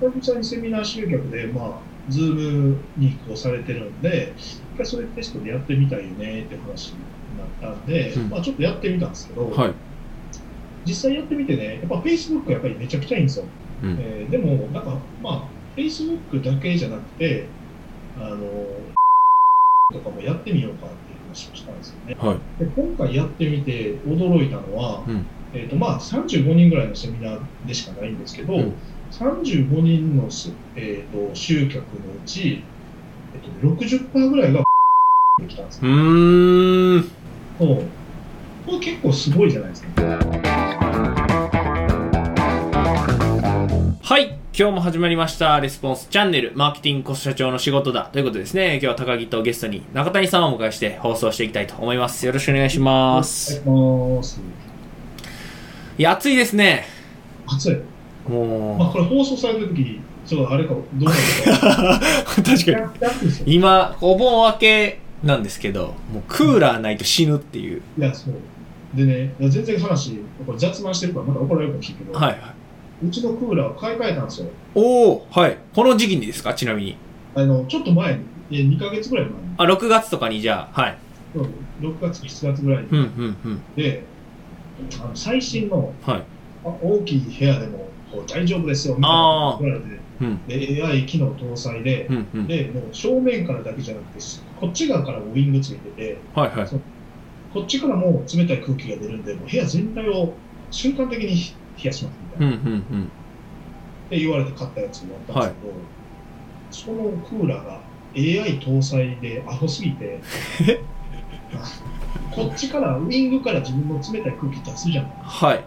久々にセミナー集客で、まあ、ズームに移行されてるんで、一回それテストでやってみたいよねって話になったんで、うんまあ、ちょっとやってみたんですけど、はい。実際やってみてね、やっぱ Facebook がやっぱりめちゃくちゃいいんですよ。うん。えーでも、なんか、まあ、Facebook だけじゃなくて、あの、とかもやってみようかっていう話をしたんですよね。はい。で今回やってみて驚いたのは、うんえーとまあ、35人ぐらいのセミナーでしかないんですけど、うん35人のす、えー、と集客のうち、えー、と60%ぐらいができたんですよ。うーん。そうこれ結構すごいじゃないですか。はい。今日も始まりました。レスポンスチャンネル、マーケティングコス社長の仕事だ。ということでですね、今日は高木とゲストに中谷さんをお迎えして放送していきたいと思います。よろしくお願いします。お願いします。いや、暑いですね。暑い。まあ、もこれ放送されてる時ちょっとあれか、どうなるう、確かに。今、お盆明けなんですけど、もうクーラーないと死ぬっていう。いや、そう。でね、全然話、これ雑談してるからまだ怒られるかもしれんけど、はいはい。うちのクーラーを買い替えたんですよ。おおはい。この時期にですか？ちなみに。あの、ちょっと前に、いや2ヶ月ぐらい前に、あ、6月とかにじゃあ、はい。そう6月、7月ぐらいに、うん、うん、うん。で、あの最新のはい。あ大きい部屋でもこう大丈夫ですよ、みたいな言われて、うん、で AI 機能搭載で。で、もう正面からだけじゃなくて、こっち側からもウィングついてて、はい、はい。こっちからも冷たい空気が出るんで、もう部屋全体を瞬間的に冷やしますみたいな。うん、うん、うん。って言われて買ったやつがあったんですけど、そのクーラーが AI 搭載でアホすぎて、こっちから、ウィングから自分の冷たい空気出すじゃない。はい。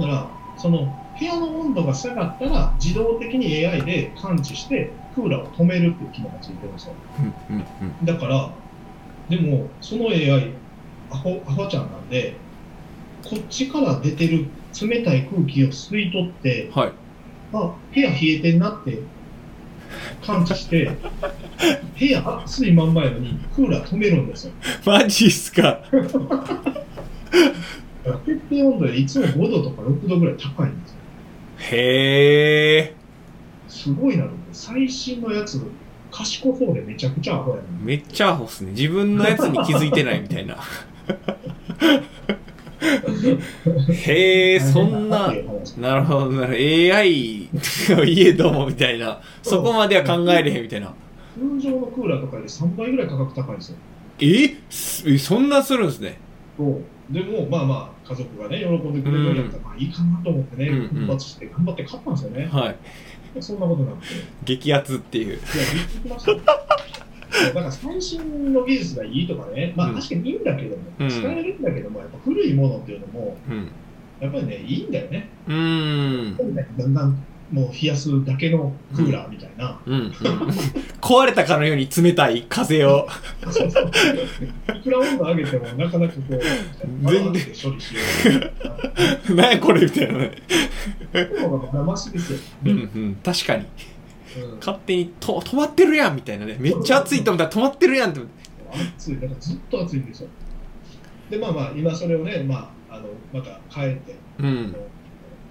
だから、その部屋の温度が下がったら、自動的に AI で感知して、クーラーを止めるっていう機能がついてるんですよ。うん、うん、うん。だから、でも、その AI、アホアホちゃんなんで、こっちから出てる冷たい空気を吸い取って、はい。あ、部屋冷えてんなって感知して、部屋暑いまんまやのにクーラー止めるんですよ。マジっすか。設定温度よりいつも5度とか6度ぐらい高いん。へえ。すごいなと思って、最新のやつ、賢そうでめちゃくちゃアホやな。めっちゃアホっすね。自分のやつに気づいてないみたいな。へえ、そんななるほど、なるほど。AI の家どもみたいな。そこまでは考えれへんみたいな。通常のクーラーとかより3倍ぐらい価格高いんですよ。え？そんなするんですね。そうでも、まあまあ、家族がね、喜んでくれるんやったら、まあいいかなと思ってね、うんうん奮発して頑張って買ったんですよね。はい。そんなことなくて。いや、激アツっていう。びっくりしましたよ。だから最新の技術がいいとかね、まあうん確かにいいんだけども、うん使えるんだけども、やっぱ古いものっていうのも、うん。やっぱりね、いいんだよね。うーん。だんだんもう冷やすだけのクーラーみたいな。壊れたかのように冷たい風を。いくら温度上げてもなかなかこう、全然で処理しよう。何やこれみたいなね。うんうん。確かに。うん勝手にと止まってるやんみたいなね。めっちゃ暑いと思ったら止まってるやんって。暑い、だからずっと暑いんですよ。で、まあまあ、今それをね、まあ、あのまた変えて、うん。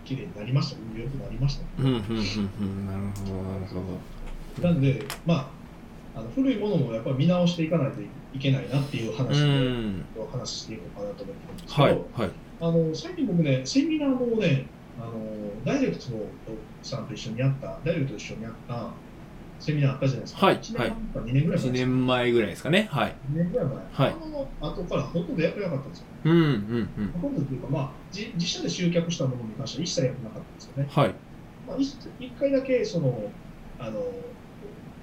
綺麗になりました、良くなりました。うん、うん、うん、うん。なるほど、なるほど。なんで、まあ、あの古いものもやっぱり見直していかないといけないなっていう話で、話ししていこうかなと思ってるんですけど、はい、はい。あの最近僕ね、セミナーもね、あのダイレクトさんと一緒にやった、ダイレクトと一緒にやったセミナーあったじゃないですか。はい1年半か2年ぐらい前1ですか年前ぐらいですかね。はい。2年ぐらい前。はいあの後からほとんどやってなかったんですよ。うん、うん、うん。ほとんどというか、まあ、じ自社で集客したものに関しては一切やってなかったんですよね。はい。まあ、一一回だけそのあの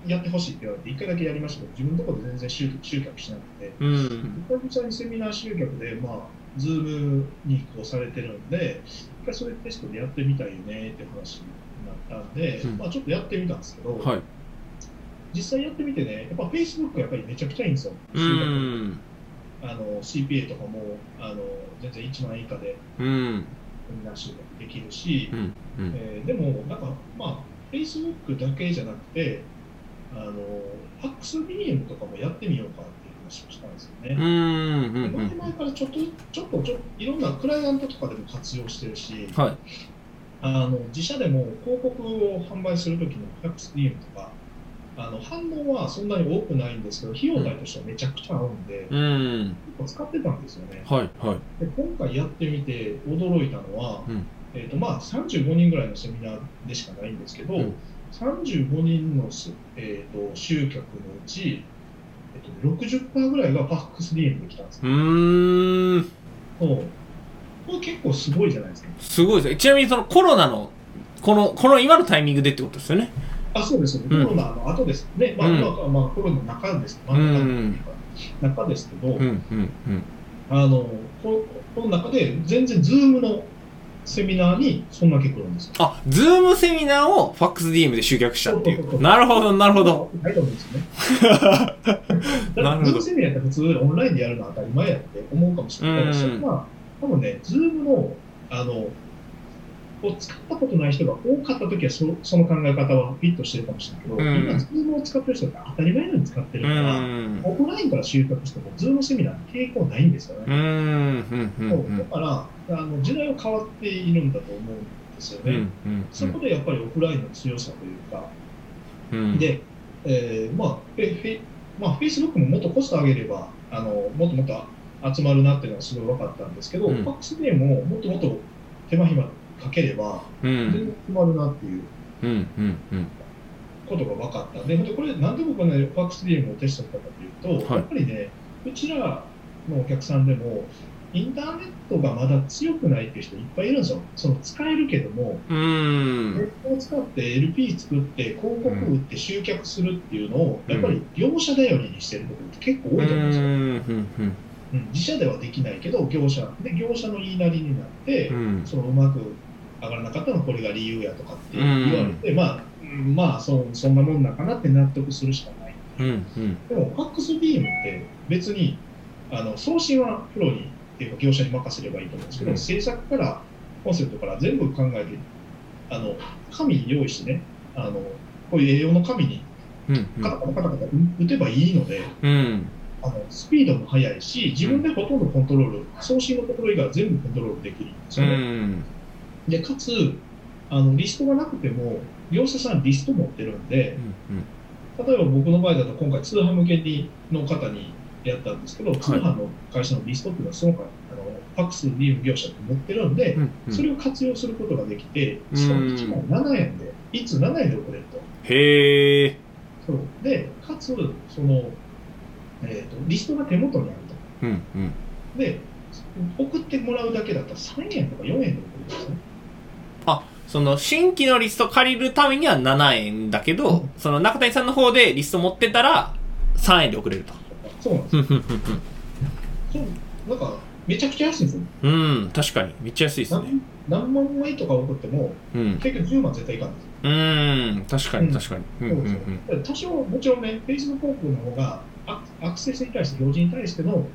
やってほしいって言われて、一回だけやりましたけど、自分のところで全然集集客しなくて、うん。久々にセミナー集客で、まあ、ズームに移行されてるんで、一回それテストでやってみたいよねって話になったんで、うんまあ、ちょっとやってみたんですけど、はい。実際やってみてね、やっぱ Facebook がやっぱりめちゃくちゃいいんですよ。う集客ん。あの CPA とかもあの全然1万円以下でうん。セミナー集客できるし、うん。うん。えーでも、なんか、まあ、Facebook だけじゃなくて、あの、ファックス DM とかもやってみようかっていう話をしたんですよね。うん。うん。前々からちょっと、ちょっとちょ、いろんなクライアントとかでも活用してるし、はい。あの自社でも広告を販売するときのファックス DM とか、あの反応はそんなに多くないんですけど、費用対としてはめちゃくちゃ合うんで、うん。結構使ってたんですよね。はい、はい。で今回やってみて驚いたのは、うんえーとまあ、35人ぐらいのセミナーでしかないんですけど、うん35人のす、えー、と集客のうち、えー、と60%ぐらいがファックス DM で来たんですうよ。ーん。そうこれ結構すごいじゃないですか。すごいですね。ちなみにそのコロナの、この、この今のタイミングでってことですよね。あそうですよね、うんコロナの後ですね、まあうん今はまあ、コロナの中です、真ん中中ですけど、うん、うん、うん。あのここの中で全然、ズームのセミナーにそんだけ来るんですよ。あ、ズームセミナーをファックス DM で集客したっていう。そうそうそうなるほど、なるほど。ないと思うんですよね。なるほどズームセミナーって普通オンラインでやるのは当たり前やって思うかもしれないけど、うんそれは多分ね、ズームの、あの、を使ったことない人が多かったときはそその考え方はフィットしてるかもしれないけど、うん今、ズームを使ってる人って当たり前のように使ってるうから、ん。オフラインから集客しても、ズームセミナーに抵抗ないんですよね。うん、だからあの、時代は変わっているんだと思うんですようん。うね。ん、うん。そこでやっぱりオフラインの強さというか、うん、で、えーまあ、フェフェまあ、Facebook ももっとコスト上げれば、あのもっともっと集まるなっていうのはすごい分かったんですけど、うんファックスでももっともっと手間暇かければ、うん、全然集まるなっていううん、うん、うん。ことが分かった。で、これ、なんで僕はね、ファックス DM をテストしたかというと、はいやっぱりね、うちらのお客さんでも、インターネットがまだ強くないっていう人いっぱいいるんですよ。その使えるけども、うん。ネットを使って LP 作って広告売って集客するっていうのを、うんやっぱり業者頼りにしてるところって結構多いと思うんですよ。うん、自社ではできないけど、業者で業者の言いなりになって、うん。そのうまく上がらなかったのはこれが理由やとかって言われて、まあ、うんまあそ、そんなもんなんかなって納得するしかない。うん、うん。でも、ファックス DM って別にあの送信はプロにっていうか業者に任せればいいと思うんですけど、うん制作からコンセプトから全部考えて、あの紙用意してね、あのこういう栄養の紙にうん、カタカタカタカタ打てばいいので、うん。あのスピードも速いし、自分でほとんどコントロール、送信のところ以外は全部コントロールできるんですうよね。ん。で、かつ、あのリストがなくても、業者さんリスト持ってるんで、例えば僕の場合だと今回通販向けにの方にやったんですけど、通販の会社のリストっていうのはそのあのファックス DM 業者って持ってるんで、うん。それを活用することができて、うんしかも1枚7円で、いつ7円で送れると。へえ。そうで、かつ、その、えーと、リストが手元にあると。うん、うん。で、送ってもらうだけだったら3円とか4円で送るんですね。その新規のリスト借りるためには7円だけど、うんその中谷さんの方でリスト持ってたら3円で送れると。そうなんですよ。そうなんか、めちゃくちゃ安いんですよ。うん。うん、確かに。めっちゃ安いですね。何何万枚とか送っても、うん。結局10万絶対いかんですよ。うん、確かに、確かに。うん、う。多少、もちろんね、フェイスブック広告の方がアクアクセスに対して、表示に対しての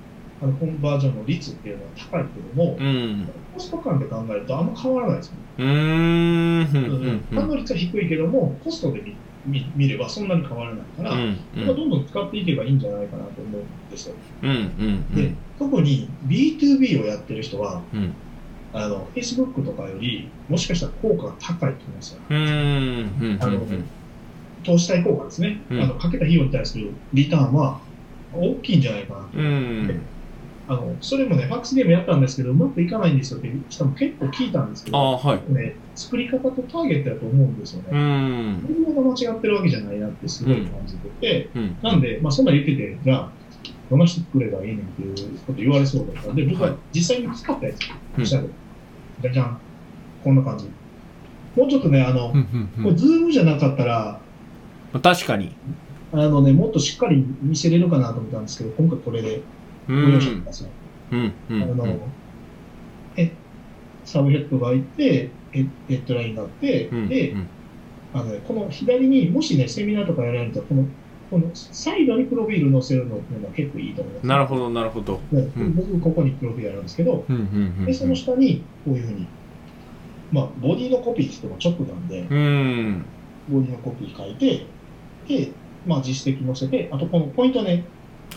あのコンバージョンの率っていうのは高いけども、うん。コスト感で考えるとあんま変わらないですよね。うーん、うん、うん、反応率は低いけども、コストで見見見ればそんなに変わらないから、うん。うん、どんどん使っていけばいいんじゃないかなと思うんですよ。うん、うん、で、特に B2B をやってる人は、うん。あの Facebook とかより、もしかしたら効果が高いと思いますよ。うん、うん、あのうん。投資対効果ですね、うんあのかけた費用に対するリターンは大きいんじゃないかなと。うん。あのそれもね、ファックスゲームやったんですけど、うまくいかないんですよって人も結構聞いたんですけど、ああ、はい。ね、作り方とターゲットだと思うんですようね。ん。内容が間違ってるわけじゃないなってすごい感じてて、うん。なんで、まあ、そんなん言ってて、じゃあ、どの人作ればいいねんっていうこと言われそうだったんで、僕は実際に使ったやつ、うんしたら、じゃじゃん、こんな感じ。もうちょっとね、あの、うん、これ、ズームじゃなかったら、うん。確かに。あのね、もっとしっかり見せれるかなと思ったんですけど、今回これでうん。く。ださい。うん、うん。あの、え、サブヘッドがいて、ヘヘッドラインがあって、うん、で、うん。あのね、この左にもしね、セミナーとかやられたら、この、このサイドにプロフィール載せるのっていうのは結構いいと思います。なるほど、なるほど。僕、ここにプロフィールあるん。ですけど、うん、うん、で、その下にこういうふうに、まあ、ボディのコピーって言っても直なん。で、うん。うん。ボディのコピー書いて、で、まあ、実績載せて、あとこのポイントね、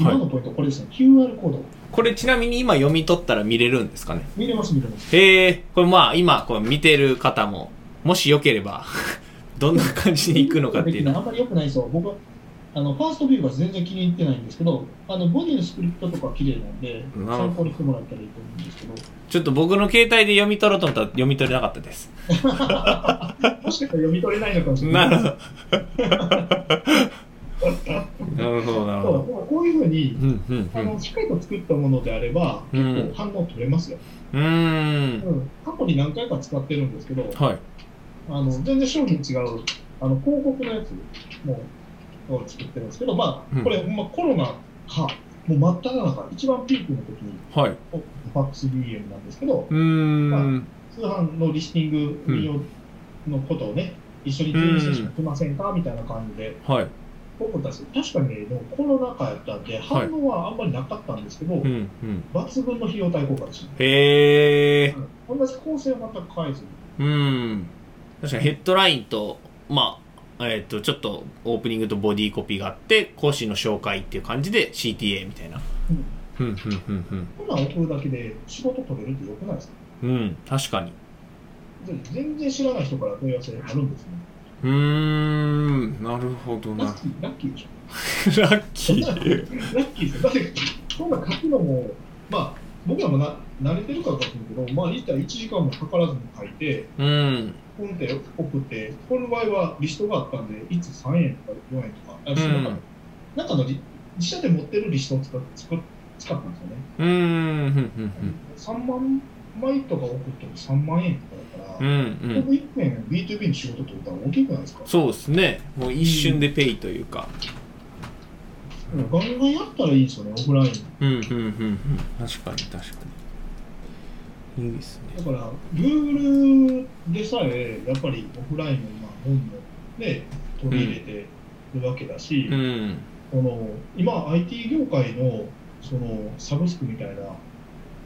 今のポイント、これですね、QR コード。これちなみに今読み取ったら見れるんですかね？見れます、見れます。へえ、これまあ今こう見てる方ももしよければ どんな感じに行くのかっていう。のあんまり良くないですよ。僕はあのファーストビューが全然気に入ってないんですけど、あのボディのスクリプトとか綺麗なんで、参考にしてもらったらいいと思うんですけど、ちょっと僕の携帯で読み取ろうと思ったら読み取れなかったです。もしかしたら読み取れないのかもしれな。ないるほどなるほどなるほど。こういうふうに、うんうんあのしっかりと作ったものであれば、うん。結構反応取れますよ。過去に何回か使ってるんですけど、はい。あの全然商品違うあの広告のやつもを作ってるんですけど、まあ、うん。これ、まあ、コロナか、もう真っ只中、一番ピークの時に、はい。ファックス DM なんですけど、通販のリスティング運用のことをね、一緒に準備してしませんかみたいな感じで、はい僕たち、確かにね、コロナ禍やったんで、反応はあんまりなかったんですけど、うんうん。抜群の費用対効果でした。へえ同じ構成は全く変えずに。うん。確かにヘッドラインとまあえっ、とちょっとオープニングとボディーコピーがあって講師の紹介っていう感じで CTA みたいな。うん。うんうんうんこんなん送るだけで仕事取れるってよくないですか？うんうん確かに。で全然知らない人から問い合わせあるんですね。うーんなるほどなラッキー、ラッキーでしょ。ラッキーラッキーですよ。だって、今回書くのも、まあ、僕らもな慣れてるからかもしれないけど、まあ、言ったら1時間もかからずに書いて、うんポンって送って、この場合はリストがあったんで、いつ3円とか4円とか、あその中で中のり自社で持ってるリストを使っ使っ使ったんですよね。うーんうんうん3万枚とか送っても3万円とかだかうんうら、んうん僕1件 B2B の仕事取ったら大きくないですか？そうですね。もう一瞬でペイというか。うん。ガンガンやったらいいですよね、オフライン。うんうんうんうん。確かに確かに。いいですね。だから、Google でさえ、やっぱりオフラインの今、本もね、取り入れてるわけだし、うん。この今、IT 業界のそのサブスクみたいな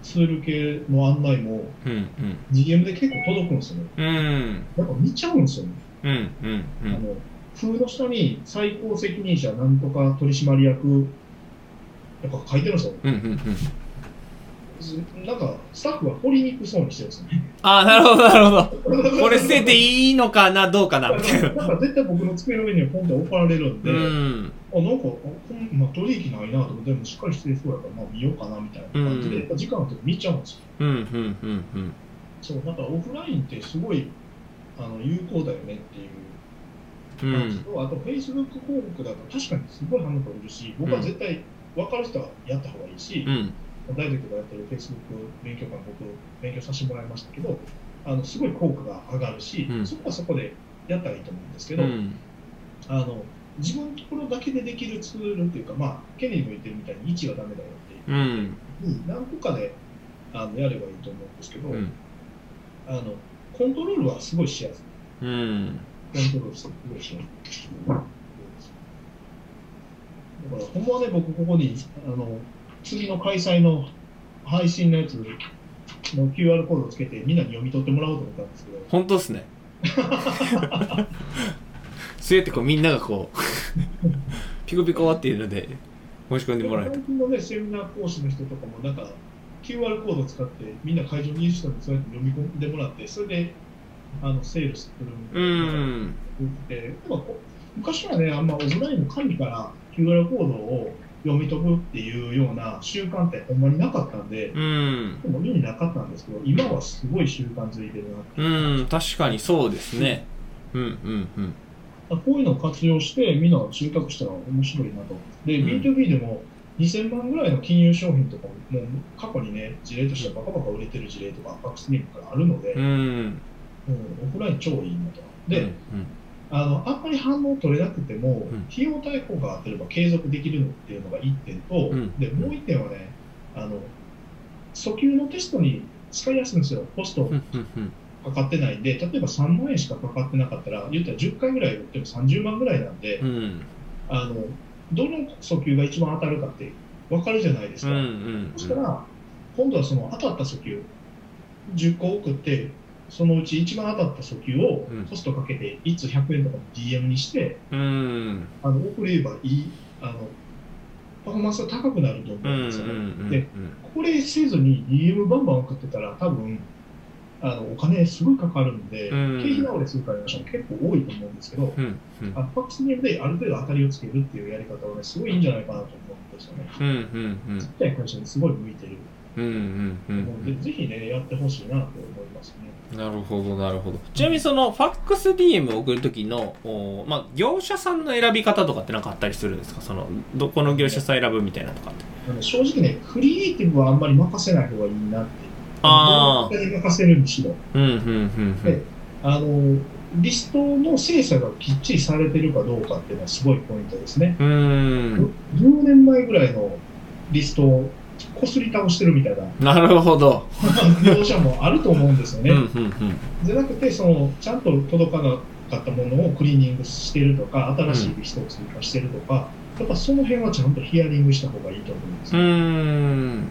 ツール系の案内も、うん GM で結構届くんですよね。うんうんやっぱ見ちゃうんですよね。うんうんうあんの風の下に最高責任者なんとか取締役やっぱ書いてるんですよ。うんうんうんなんか、スタッフが掘りにくそうにしてるんですよね。ああなるほどなるほど。これ 捨てていいのかなどうかなみたいな。なんか絶対僕の机の上にはポンって置かれるんで、うあんなんか、あこんまあ、取引ないなと思って、でもしっかりしてそうやから、まあ見ようかなみたいな感じで、うん。やっぱ時間の時見ちゃうんですよ。うんうんうんうん。そう、だからオフラインってすごいあの有効だよねっていう。う感じんと、あと Facebook 広告だと確かにすごい反応取れるし、僕は絶対分かる人はやった方がいいし、うん大学がやってる Facebook 勉強会僕勉強させてもらいましたけど、あのすごい効果が上がるし、うん。そこはそこでやったらいいと思うんですけど、うん。あの自分のところだけでできるツールっていうか、まあ、ケネディも言ってるみたいに位置がダメだよっていう。うん。に何個かであのやればいいと思うんですけど、うん。あのコントロールはすごいしやすい。うん。コントロールすごいしやすい。だから、ほんまはね、僕ここに、あの、次の開催の配信のやつの QR コードをつけてみんなに読み取ってもらおうと思ったんですけど、本当っすね。そうやってこうみんながこうピコピコっていうので申し込んでもらえた。最近のね、セミナー講師の人とかも、なんか、QR コードを使って、みんな会場にいる人にそうやって読み込んでもらって、それで、あの、セールするみたういな。ん。で昔はね、あんまオフラインの紙から QR コードを読み取るっていうような習慣ってほんまになかったんで、うんでも意味なかったんですけど、今はすごい習慣づいてるなって。うん確かにそうですねうんうんうんこういうのを活用して、みんな集客したら面白いなと。で、うん B2B でも2000万ぐらいの金融商品とかも、もう過去にね、事例としてはバカバカ売れてる事例とか、バックスニームからあるので、うんうんオフライン超いいなと。で、うんあの、あんまり反応取れなくても、うん。費用対効果があってれば継続できるのっていうのが1点と、うん。で、もう1点はね、あの、訴求のテストに使いやすいんですよ。コスト。かかってないんで、例えば3万円しかかかってなかったら、言ったら10回ぐらい売っても30万ぐらいなんで、うん。あの、どの訴求が一番当たるかって分かるじゃないですか。んそしたら、今度はその当たった訴求、10個送って、そのうち一番当たった訴求をうん。コストかけて、いつ100円とかの DM にして、うん。あの送ればいい、あの、パフォーマンスが高くなると思うんうんうんですよね。うん。でこれせずに DM バンバン送ってたら、多分、あのお金すごいかかるんで、うん。経費倒れするから結構多いと思うんですけど、うんうん。あファックスネームである程度当たりをつけるっていうやり方はね、すごいいいんじゃないかなと思うんですよね。うんうんうん。ちっちゃい会社にすごい向いてる。うんうんうんで、ん。ぜひね、やってほしいなと思いますね。なるほどなるほどちなみにそのファックス DM を送る時のおまあ業者さんの選び方とかって何かあったりするんですか？そのどこの業者さん選ぶみたいなとかって正直ね、クリエイティブはあんまり任せない方がいいなって。あーどうに任せるにしろ。うんうんうんであの、リストの精査がきっちりされてるかどうかっていうのはすごいポイントですね。うんうーん10年前ぐらいのリストをこすり倒してるみたいな。なるほど。業者もあると思うんですよね。うんうんうん。じゃなくて、その、ちゃんと届かなかったものをクリーニングしてるとか、新しいリストを追加してるとか、やっぱその辺はちゃんとヒアリングした方がいいと思うんですうよ。ーん。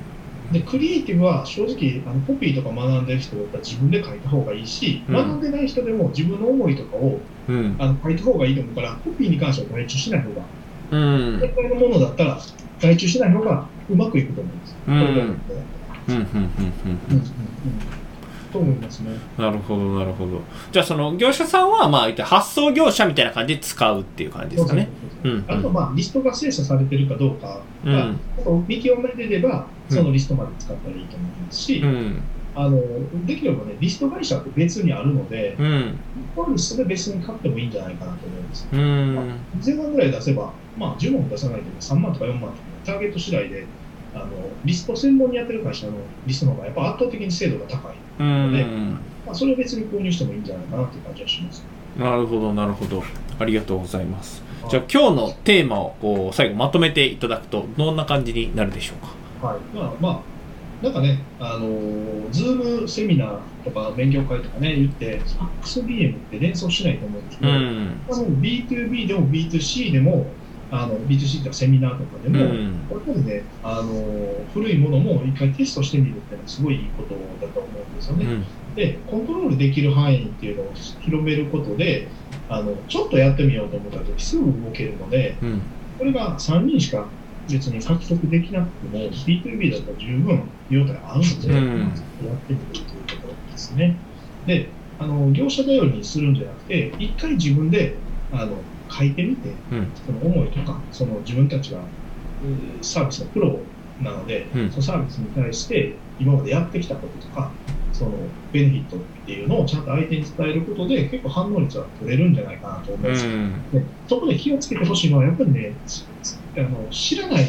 で、クリエイティブは正直、あのコピーとか学んでる人だったら自分で書いた方がいいし、うん。学んでない人でも自分の思いとかをうん。あの書いた方がいいと思うから、コピーに関しては外注しない方が、うん。これのものだったら外注しない方がうまくいくと思うんです。と思いますね。なるほどなるほど。じゃあその業者さんはまあ発送業者みたいな感じで使うっていう感じですかね。あと、まあ、リストが精査されてるかどうかうん。が、見極めてれば、そのリストまで使ったらいいと思いますし、うん。あのできればね、リスト会社って別にあるので、うん。このリストで別に買ってもいいんじゃないかなと思います。うん。10万ぐらい出せば、まあ、10万も出さないでも3万とか4万とか、ターゲット次第で、あのリスト専門にやってる会社のリストの方がやっぱ圧倒的に精度が高い。うん。まあ、それを別に購入してもいいんじゃないかなという感じはします。なるほどなるほど。ありがとうございます。じゃあ今日のテーマをこう最後まとめていただくとどんな感じになるでしょうか？はい、まあまあ、なんかね、あのー、ズームセミナーとか勉強会とかね、言って、ファックス DM って連想しないと思うんですけど、うん。多分 B2B でも B2C でも、あの B2C とかセミナーとかでも、うんやっぱりね、あのー古いものも一回テストしてみるっていうのはすごいいいことだと思うんですよね。うんで、コントロールできる範囲っていうのを広めることで、あのちょっとやってみようと思った時すぐ動けるので、うんこれが3人しか別に獲得できなくても、B2B だったら十分用途が合うので、うんやってみるというところですね。で、あの業者頼りにするんじゃなくて、一回自分であの書いてみて、うん。その思いとか、その自分たちがうんサービスのプロなので、うん。そのサービスに対して今までやってきたこととか、そのベネフィットっていうのをちゃんと相手に伝えることで、結構反応率は取れるんじゃないかなと思います。うん。でそこで気をつけてほしいのは、やっぱりね、あの知らない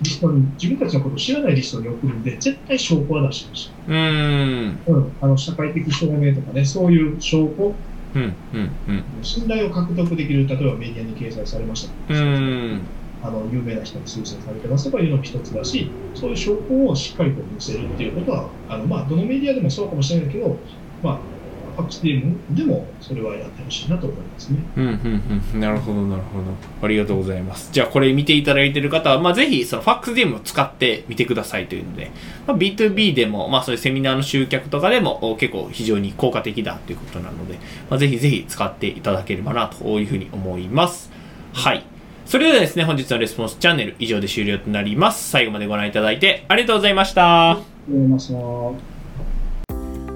リストに、自分たちのことを知らないリストに送るんで、絶対証拠は出してほしい。うん。うん、あの社会的証明とかね、そういう証拠、うんうんうん。信頼を獲得できる、例えばメディアに掲載されました、うん。あの有名な人に推薦されてますとかいうのも一つだし、そういう証拠をしっかりと見せるっていうことは、あのまあ、どのメディアでもそうかもしれないけど、まあ、ファックス DM でもそれはやってほしいなと思いますね。うんうんうん。なるほどなるほど。ありがとうございます。じゃあこれ見ていただいている方は、まあ、ぜひそのファックス DM を使ってみてくださいというので、まあ、B2B でも、まあ、そういうセミナーの集客とかでもお結構非常に効果的だということなので、まあ、ぜひぜひ使っていただければなというふうに思います。はい。それではですね本日のレスポンスチャンネル以上で終了となります。最後までご覧いただいてありがとうございました。思います